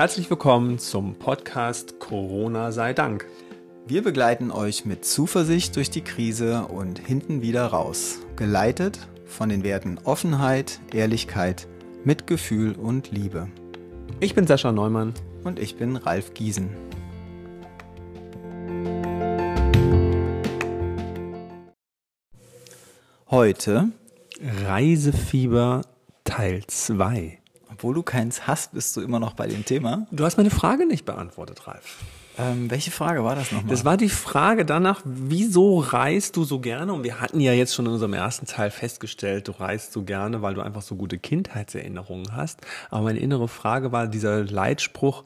Herzlich willkommen zum Podcast Corona sei Dank. Wir begleiten euch mit Zuversicht durch die Krise und hinten wieder raus, geleitet von den Werten Offenheit, Ehrlichkeit, Mitgefühl und Liebe. Ich bin Sascha Neumann. Und ich bin Ralf Giesen. Heute Reisefieber Teil 2. Obwohl du keins hast, bist du immer noch bei dem Thema. Du hast meine Frage nicht beantwortet, Ralf. Ähm, welche Frage war das nochmal? Das war die Frage danach, wieso reist du so gerne? Und wir hatten ja jetzt schon in unserem ersten Teil festgestellt, du reist so gerne, weil du einfach so gute Kindheitserinnerungen hast. Aber meine innere Frage war dieser Leitspruch,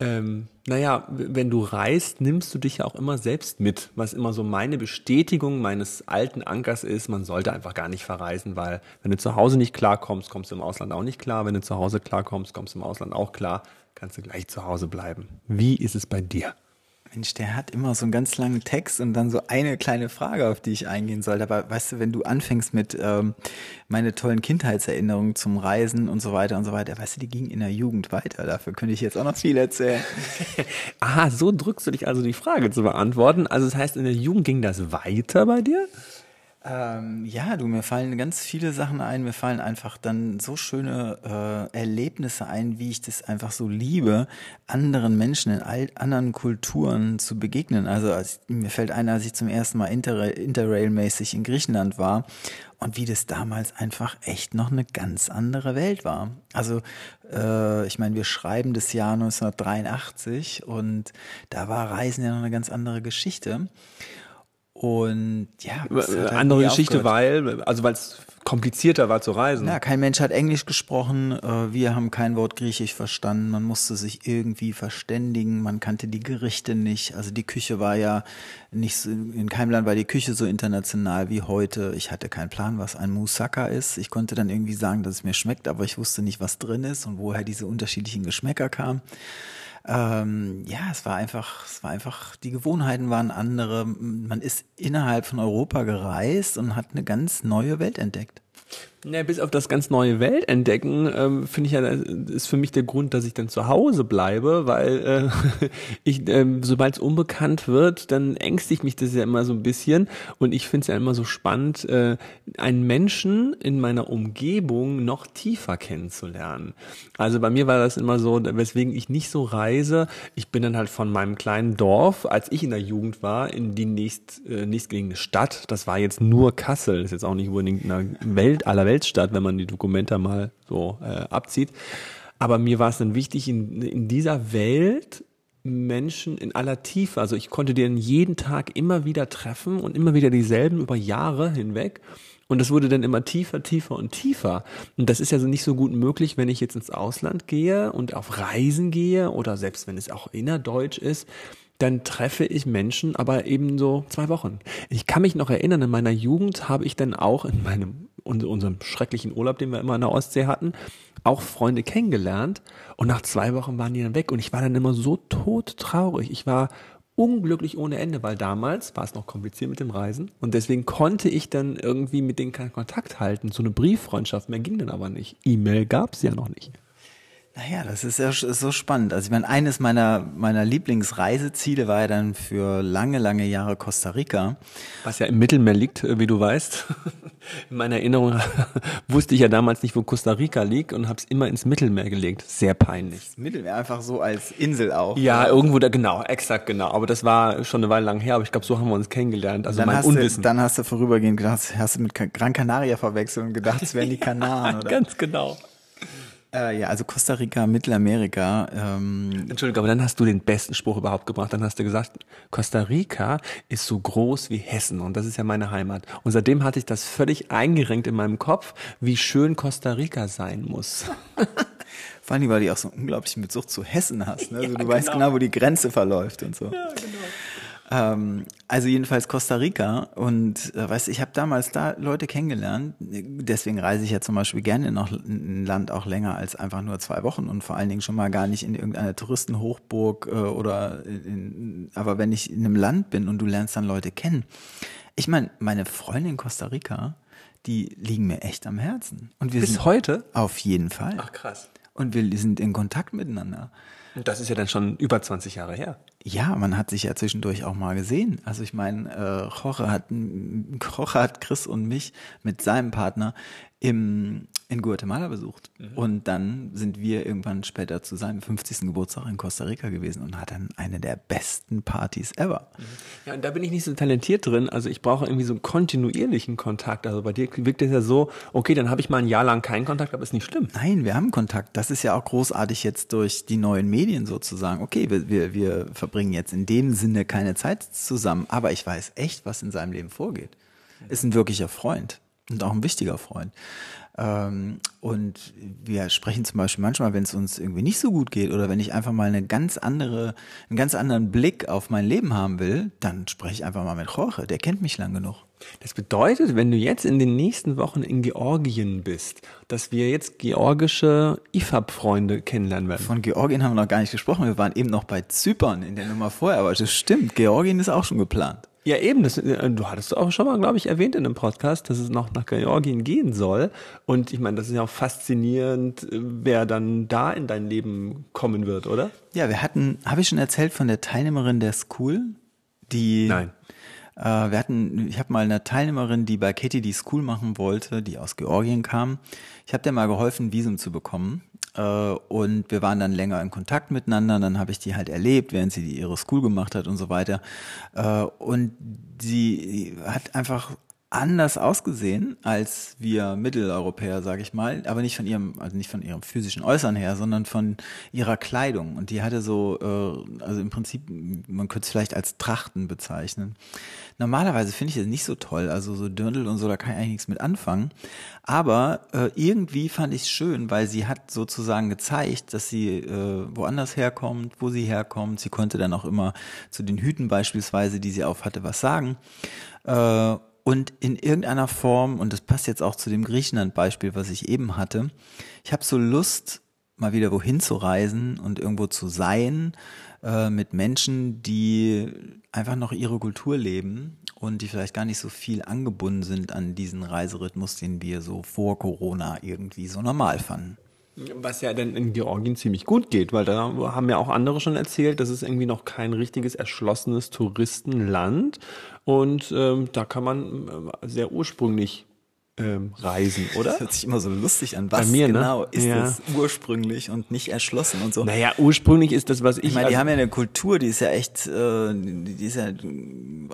ähm, naja, wenn du reist, nimmst du dich ja auch immer selbst mit, was immer so meine Bestätigung meines alten Ankers ist, man sollte einfach gar nicht verreisen, weil wenn du zu Hause nicht klarkommst, kommst du im Ausland auch nicht klar. Wenn du zu Hause klarkommst, kommst du im Ausland auch klar, kannst du gleich zu Hause bleiben. Wie ist es bei dir? Mensch, der hat immer so einen ganz langen Text und dann so eine kleine Frage, auf die ich eingehen soll. Aber weißt du, wenn du anfängst mit ähm, meine tollen Kindheitserinnerungen zum Reisen und so weiter und so weiter, weißt du, die gingen in der Jugend weiter. Dafür könnte ich jetzt auch noch viel erzählen. Aha, so drückst du dich also die Frage zu beantworten. Also das heißt, in der Jugend ging das weiter bei dir? Ähm, ja, du, mir fallen ganz viele Sachen ein. Mir fallen einfach dann so schöne äh, Erlebnisse ein, wie ich das einfach so liebe, anderen Menschen in all, anderen Kulturen zu begegnen. Also als, mir fällt ein, als ich zum ersten Mal Inter Interrail-mäßig in Griechenland war und wie das damals einfach echt noch eine ganz andere Welt war. Also äh, ich meine, wir schreiben das Jahr 1983 und da war Reisen ja noch eine ganz andere Geschichte. Und ja, halt andere Geschichte, weil, also weil es komplizierter war zu reisen. Ja, kein Mensch hat Englisch gesprochen, äh, wir haben kein Wort Griechisch verstanden, man musste sich irgendwie verständigen, man kannte die Gerichte nicht, also die Küche war ja nicht, so, in keinem Land war die Küche so international wie heute. Ich hatte keinen Plan, was ein Moussaka ist. Ich konnte dann irgendwie sagen, dass es mir schmeckt, aber ich wusste nicht, was drin ist und woher diese unterschiedlichen Geschmäcker kamen. Ähm, ja, es war einfach, es war einfach, die Gewohnheiten waren andere. Man ist innerhalb von Europa gereist und hat eine ganz neue Welt entdeckt. Ja, bis auf das ganz neue Welt entdecken, ähm, finde ich ja, ist für mich der Grund, dass ich dann zu Hause bleibe, weil äh, ich, ähm, sobald es unbekannt wird, dann ängstigt mich das ja immer so ein bisschen und ich finde es ja immer so spannend, äh, einen Menschen in meiner Umgebung noch tiefer kennenzulernen. Also bei mir war das immer so, weswegen ich nicht so reise. Ich bin dann halt von meinem kleinen Dorf, als ich in der Jugend war, in die nächst, äh, nächstgelegene Stadt. Das war jetzt nur Kassel, das ist jetzt auch nicht unbedingt eine Welt aller Welt Weltstadt, wenn man die Dokumente mal so äh, abzieht. Aber mir war es dann wichtig, in, in dieser Welt Menschen in aller Tiefe, also ich konnte den jeden Tag immer wieder treffen und immer wieder dieselben über Jahre hinweg. Und das wurde dann immer tiefer, tiefer und tiefer. Und das ist ja so nicht so gut möglich, wenn ich jetzt ins Ausland gehe und auf Reisen gehe oder selbst wenn es auch innerdeutsch ist, dann treffe ich Menschen, aber eben so zwei Wochen. Ich kann mich noch erinnern, in meiner Jugend habe ich dann auch in meinem unserem schrecklichen Urlaub, den wir immer in der Ostsee hatten, auch Freunde kennengelernt und nach zwei Wochen waren die dann weg und ich war dann immer so todtraurig. Ich war unglücklich ohne Ende, weil damals war es noch kompliziert mit dem Reisen und deswegen konnte ich dann irgendwie mit denen keinen Kontakt halten. So eine Brieffreundschaft mehr ging dann aber nicht. E-Mail gab es ja noch nicht. Naja, das ist ja so spannend. Also ich meine, eines meiner, meiner Lieblingsreiseziele war ja dann für lange, lange Jahre Costa Rica. Was ja im Mittelmeer liegt, äh, wie du weißt. In meiner Erinnerung wusste ich ja damals nicht, wo Costa Rica liegt und habe es immer ins Mittelmeer gelegt. Sehr peinlich. Das Mittelmeer einfach so als Insel auch. Ja, oder? irgendwo da, genau, exakt genau. Aber das war schon eine Weile lang her, aber ich glaube, so haben wir uns kennengelernt. Also dann mein Unwissen. Du, dann hast du vorübergehend gedacht, hast du mit Gran Canaria verwechselt und gedacht, es wären die Kanaren, oder? Ganz genau. Äh, ja, also Costa Rica, Mittelamerika. Ähm Entschuldigung, aber dann hast du den besten Spruch überhaupt gebracht. Dann hast du gesagt, Costa Rica ist so groß wie Hessen und das ist ja meine Heimat. Und seitdem hatte ich das völlig eingerenkt in meinem Kopf, wie schön Costa Rica sein muss. Vor allem, weil du auch so einen unglaublichen Bezug zu Hessen hast. Ne? Also ja, du genau. weißt genau, wo die Grenze verläuft und so. Ja, genau. Ähm, also jedenfalls Costa Rica und äh, weißt, ich habe damals da Leute kennengelernt. Deswegen reise ich ja zum Beispiel gerne noch ein Land auch länger als einfach nur zwei Wochen und vor allen Dingen schon mal gar nicht in irgendeiner Touristenhochburg äh, oder in, aber wenn ich in einem Land bin und du lernst dann Leute kennen. Ich meine, meine Freundin in Costa Rica, die liegen mir echt am Herzen. Und wir Bis sind heute? Auf jeden Fall. Ach krass. Und wir sind in Kontakt miteinander. Das ist ja dann schon über 20 Jahre her. Ja, man hat sich ja zwischendurch auch mal gesehen. Also ich meine, äh, Jorge hat, Jorge hat Chris und mich mit seinem Partner im, in Guatemala besucht. Mhm. Und dann sind wir irgendwann später zu seinem 50. Geburtstag in Costa Rica gewesen und hat dann eine der besten Partys ever. Mhm. Ja, und da bin ich nicht so talentiert drin. Also ich brauche irgendwie so einen kontinuierlichen Kontakt. Also bei dir wirkt es ja so, okay, dann habe ich mal ein Jahr lang keinen Kontakt, aber ist nicht schlimm. Nein, wir haben Kontakt. Das ist ja auch großartig jetzt durch die neuen Medien sozusagen. Okay, wir, wir, wir verbringen jetzt in dem Sinne keine Zeit zusammen, aber ich weiß echt, was in seinem Leben vorgeht. Ist ein wirklicher Freund und auch ein wichtiger Freund. Ähm, und wir sprechen zum Beispiel manchmal, wenn es uns irgendwie nicht so gut geht oder wenn ich einfach mal eine ganz andere, einen ganz anderen Blick auf mein Leben haben will, dann spreche ich einfach mal mit Jorge. Der kennt mich lang genug. Das bedeutet, wenn du jetzt in den nächsten Wochen in Georgien bist, dass wir jetzt georgische IFAB-Freunde kennenlernen werden. Von Georgien haben wir noch gar nicht gesprochen. Wir waren eben noch bei Zypern in der Nummer vorher, aber das stimmt. Georgien ist auch schon geplant. Ja, eben. Das, äh, du hattest auch schon mal, glaube ich, erwähnt in einem Podcast, dass es noch nach Georgien gehen soll. Und ich meine, das ist ja auch faszinierend, äh, wer dann da in dein Leben kommen wird, oder? Ja, wir hatten, habe ich schon erzählt von der Teilnehmerin der School, die. Nein. Äh, wir hatten, ich habe mal eine Teilnehmerin, die bei Katie die School machen wollte, die aus Georgien kam. Ich habe der mal geholfen, Visum zu bekommen. Äh, und wir waren dann länger in Kontakt miteinander. Dann habe ich die halt erlebt, während sie ihre School gemacht hat und so weiter. Äh, und sie hat einfach anders ausgesehen als wir Mitteleuropäer, sage ich mal, aber nicht von ihrem, also nicht von ihrem physischen Äußern her, sondern von ihrer Kleidung. Und die hatte so, äh, also im Prinzip, man könnte es vielleicht als Trachten bezeichnen. Normalerweise finde ich das nicht so toll, also so Dirndl und so, da kann ich eigentlich nichts mit anfangen. Aber äh, irgendwie fand ich es schön, weil sie hat sozusagen gezeigt, dass sie äh, woanders herkommt, wo sie herkommt. Sie konnte dann auch immer zu den Hüten beispielsweise, die sie auf hatte, was sagen. Äh, und in irgendeiner Form, und das passt jetzt auch zu dem Griechenland-Beispiel, was ich eben hatte, ich habe so Lust, mal wieder wohin zu reisen und irgendwo zu sein äh, mit Menschen, die einfach noch ihre Kultur leben und die vielleicht gar nicht so viel angebunden sind an diesen Reiserhythmus, den wir so vor Corona irgendwie so normal fanden. Was ja dann in Georgien ziemlich gut geht, weil da haben ja auch andere schon erzählt, das ist irgendwie noch kein richtiges erschlossenes Touristenland. Und ähm, da kann man äh, sehr ursprünglich ähm, reisen, oder? Das hört sich immer so lustig an. Was Bei mir, ne? genau ne? ist ja. das ursprünglich und nicht erschlossen und so? Naja, ursprünglich ist das, was ich. Ich meine, die haben ja eine Kultur, die ist ja echt, äh, die ist ja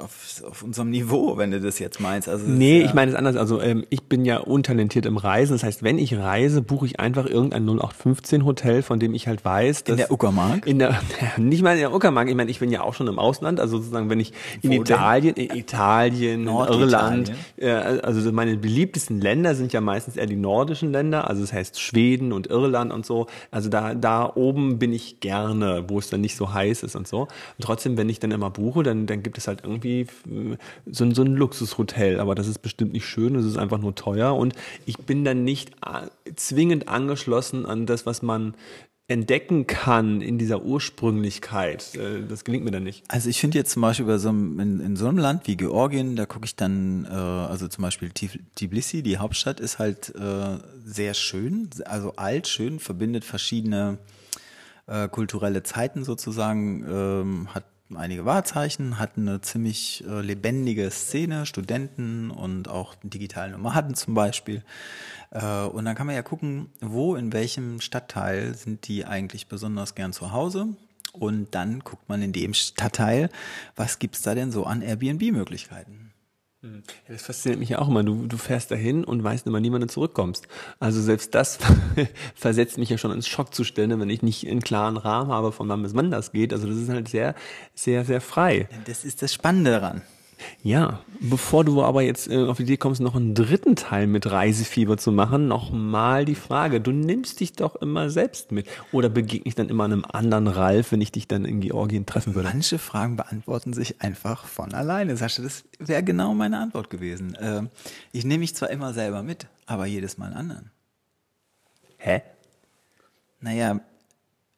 auf, auf unserem Niveau, wenn du das jetzt meinst. Also Nee, ja, ich meine es anders. Also ähm, ich bin ja untalentiert im Reisen. Das heißt, wenn ich reise, buche ich einfach irgendein 0815 Hotel, von dem ich halt weiß, dass in der Uckermark. in der nicht mal in der Uckermark. Ich meine, ich bin ja auch schon im Ausland. Also sozusagen, wenn ich in Wo denn? Italien, in Italien, Norditalien? Irland, äh, also meine beliebtesten Länder sind ja meistens eher die nordischen Länder. Also das heißt Schweden und Irland und so. Also da da oben bin ich gerne, wo es dann nicht so heiß ist und so. Und trotzdem, wenn ich dann immer buche, dann dann gibt es halt irgendwie so, ein- so ein Luxushotel. Aber das ist bestimmt nicht schön. Es ist einfach nur teuer und ich bin dann nicht zwingend angeschlossen an das, was man entdecken kann in dieser Ursprünglichkeit. Äh, Das gelingt mir dann nicht. Also ich finde jetzt zum Beispiel bei so einem, in, in so einem Land wie Georgien, da gucke ich dann, äh, also zum Beispiel Tbilisi, die Hauptstadt, ist halt äh, sehr schön, also alt, schön, verbindet verschiedene äh, kulturelle Zeiten sozusagen, ähm, hat einige Wahrzeichen, hat eine ziemlich äh, lebendige Szene, Studenten und auch digitale Nomaden zum Beispiel. Äh, und dann kann man ja gucken, wo, in welchem Stadtteil sind die eigentlich besonders gern zu Hause. Und dann guckt man in dem Stadtteil, was gibt's da denn so an Airbnb-Möglichkeiten? Ja, das fasziniert mich ja auch immer. Du, du fährst dahin und weißt immer nie, wann du zurückkommst. Also selbst das versetzt mich ja schon ins Schockzustände, wenn ich nicht einen klaren Rahmen habe, von wann bis wann das geht. Also das ist halt sehr, sehr, sehr frei. Das ist das Spannende daran. Ja, bevor du aber jetzt äh, auf die Idee kommst, noch einen dritten Teil mit Reisefieber zu machen, nochmal die Frage, du nimmst dich doch immer selbst mit oder begegne ich dann immer einem anderen Ralf, wenn ich dich dann in Georgien treffen würde? Manche Fragen beantworten sich einfach von alleine. Sascha, das wäre genau meine Antwort gewesen. Ähm, ich nehme mich zwar immer selber mit, aber jedes Mal einen anderen. Hä? Naja,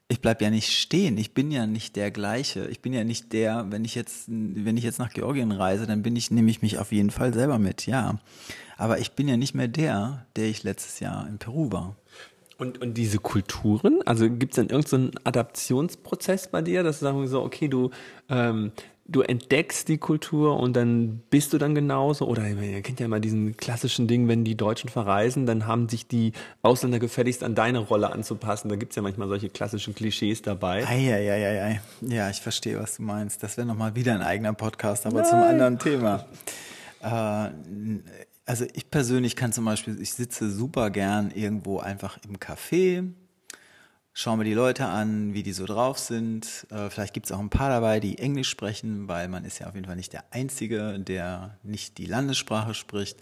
ich bleib ja nicht stehen. Ich bin ja nicht der gleiche. Ich bin ja nicht der, wenn ich jetzt, wenn ich jetzt nach Georgien reise, dann bin ich, nehme ich mich auf jeden Fall selber mit, ja. Aber ich bin ja nicht mehr der, der ich letztes Jahr in Peru war. Und, und diese Kulturen, also gibt es dann irgendeinen so Adaptionsprozess bei dir, dass du sagen so, okay, du, ähm, du entdeckst die Kultur und dann bist du dann genauso? Oder ihr kennt ja immer diesen klassischen Ding, wenn die Deutschen verreisen, dann haben sich die Ausländer gefälligst an deine Rolle anzupassen. Da gibt's ja manchmal solche klassischen Klischees dabei. Eieieiei. Ja, ich verstehe, was du meinst. Das wäre nochmal wieder ein eigener Podcast, aber Nein. zum anderen Thema. Äh, also ich persönlich kann zum Beispiel, ich sitze super gern irgendwo einfach im Café, schaue mir die Leute an, wie die so drauf sind. Äh, vielleicht gibt es auch ein paar dabei, die Englisch sprechen, weil man ist ja auf jeden Fall nicht der Einzige, der nicht die Landessprache spricht.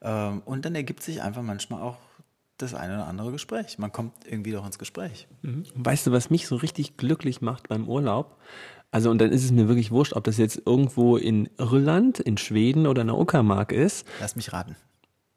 Ähm, und dann ergibt sich einfach manchmal auch das eine oder andere Gespräch. Man kommt irgendwie doch ins Gespräch. Mhm. Weißt du, was mich so richtig glücklich macht beim Urlaub? Also und dann ist es mir wirklich wurscht, ob das jetzt irgendwo in Irland, in Schweden oder in der Uckermark ist. Lass mich raten.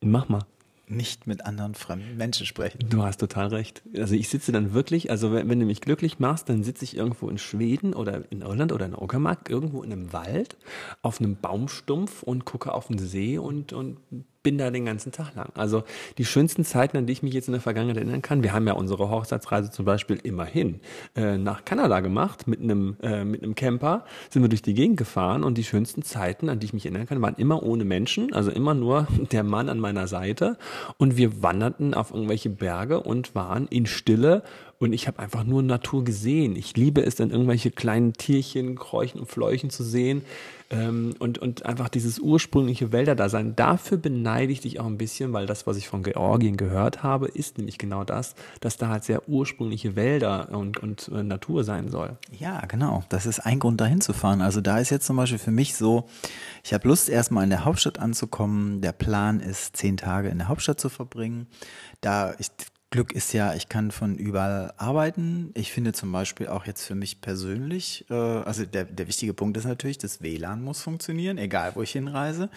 Mach mal. Nicht mit anderen fremden Menschen sprechen. Du hast total recht. Also ich sitze dann wirklich, also wenn, wenn du mich glücklich machst, dann sitze ich irgendwo in Schweden oder in Irland oder in Uckermark, irgendwo in einem Wald, auf einem Baumstumpf und gucke auf den See und, und bin da den ganzen Tag lang. Also die schönsten Zeiten, an die ich mich jetzt in der Vergangenheit erinnern kann, wir haben ja unsere Hochzeitsreise zum Beispiel immerhin äh, nach Kanada gemacht mit einem äh, mit einem Camper, sind wir durch die Gegend gefahren und die schönsten Zeiten, an die ich mich erinnern kann, waren immer ohne Menschen, also immer nur der Mann an meiner Seite und wir wanderten auf irgendwelche Berge und waren in Stille und ich habe einfach nur Natur gesehen. Ich liebe es dann irgendwelche kleinen Tierchen, Kräuchen und Fläuchen zu sehen ähm, und, und einfach dieses ursprüngliche Wälderdasein. Dafür beneide ich dich auch ein bisschen, weil das, was ich von Georgien gehört habe, ist nämlich genau das, dass da halt sehr ursprüngliche Wälder und, und äh, Natur sein soll. Ja, genau. Das ist ein Grund, dahin zu fahren. Also da ist jetzt zum Beispiel für mich so, ich habe Lust, erstmal in der Hauptstadt anzukommen. Der Plan ist, zehn Tage in der Hauptstadt zu verbringen. Da ich Glück ist ja, ich kann von überall arbeiten. Ich finde zum Beispiel auch jetzt für mich persönlich, äh, also der, der wichtige Punkt ist natürlich, das WLAN muss funktionieren, egal wo ich hinreise.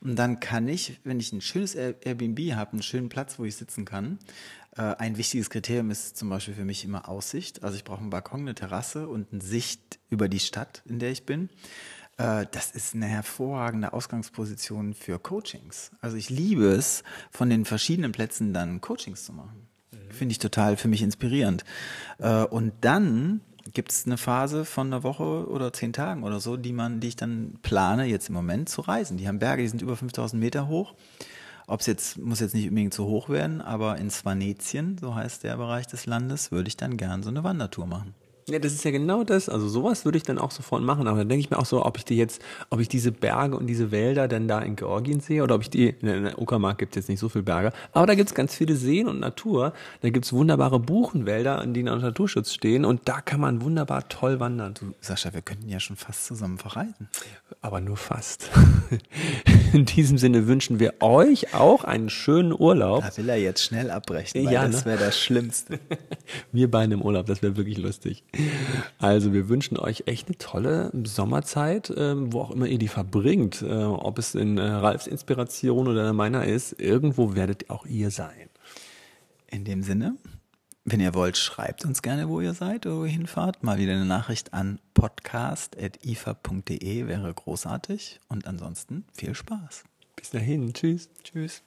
Und dann kann ich, wenn ich ein schönes Airbnb habe, einen schönen Platz, wo ich sitzen kann, äh, ein wichtiges Kriterium ist zum Beispiel für mich immer Aussicht. Also ich brauche einen Balkon, eine Terrasse und eine Sicht über die Stadt, in der ich bin äh, das ist eine hervorragende Ausgangsposition für Coachings. Also ich liebe es, von den verschiedenen Plätzen dann Coachings zu machen. Finde ich total für mich inspirierend. Äh, und dann gibt es eine Phase von einer Woche oder zehn Tagen oder so, die man, die ich dann plane, jetzt im Moment zu reisen. Die haben Berge, die sind über 5000 Meter hoch. Ob es jetzt, muss jetzt nicht unbedingt zu hoch werden, aber in Svanetien, so heißt der Bereich des Landes, würde ich dann gern so eine Wandertour machen. Ja, das ist ja genau das. Also sowas würde ich dann auch sofort machen. Aber dann denke ich mir auch so, ob ich die jetzt, ob ich diese Berge und diese Wälder denn da in Georgien sehe oder ob ich die, in der Uckermark gibt es jetzt nicht so viele Berge, aber da gibt es ganz viele Seen und Natur. Da gibt es wunderbare Buchenwälder, die unter Naturschutz stehen und da kann man wunderbar toll wandern. Du, Sascha, wir könnten ja schon fast zusammen verreisen. Aber nur fast. In diesem Sinne wünschen wir euch auch einen schönen Urlaub. Da will er jetzt schnell abbrechen, weil ja, das ne? wäre das Schlimmste. wir beide im Urlaub, das wäre wirklich lustig. Also wir wünschen euch echt eine tolle Sommerzeit, ähm, wo auch immer ihr die verbringt. Äh, ob es in äh, Ralfs Inspiration oder meiner ist, irgendwo werdet auch ihr sein. In dem Sinne, wenn ihr wollt, schreibt uns gerne, wo ihr seid oder wo ihr hinfahrt. Mal wieder eine Nachricht an podcast.ifa.de wäre großartig. Und ansonsten viel Spaß. Bis dahin. Tschüss. Tschüss.